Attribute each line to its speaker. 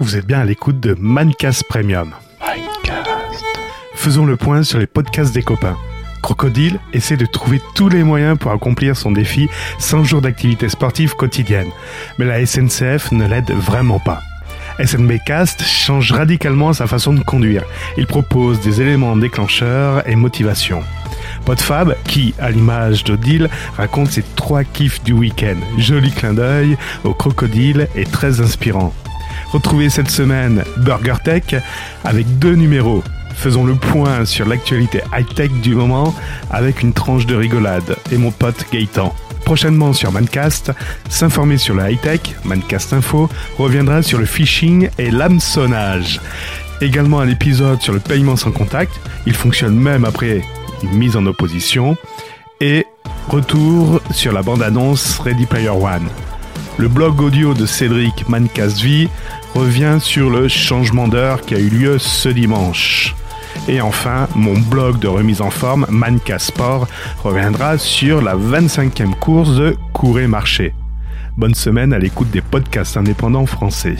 Speaker 1: vous êtes bien à l'écoute de Mancast Premium. Faisons le point sur les podcasts des copains. Crocodile essaie de trouver tous les moyens pour accomplir son défi 100 jours d'activité sportive quotidienne. Mais la SNCF ne l'aide vraiment pas. SNBcast change radicalement sa façon de conduire. Il propose des éléments déclencheurs et motivation. Podfab, qui, à l'image d'Odile, raconte ses trois kiffs du week-end. Joli clin d'œil au crocodile et très inspirant. Retrouvez cette semaine Burger Tech avec deux numéros. Faisons le point sur l'actualité high-tech du moment avec une tranche de rigolade et mon pote Gaëtan. Prochainement sur Mancast, s'informer sur le high-tech, Mancast Info, reviendra sur le phishing et l'hameçonnage. Également un épisode sur le paiement sans contact, il fonctionne même après une mise en opposition. Et retour sur la bande-annonce Ready Player One. Le blog audio de Cédric Mancast V revient sur le changement d'heure qui a eu lieu ce dimanche. Et enfin, mon blog de remise en forme, Manca Sport, reviendra sur la 25e course de Couré Marché. Bonne semaine à l'écoute des podcasts indépendants français.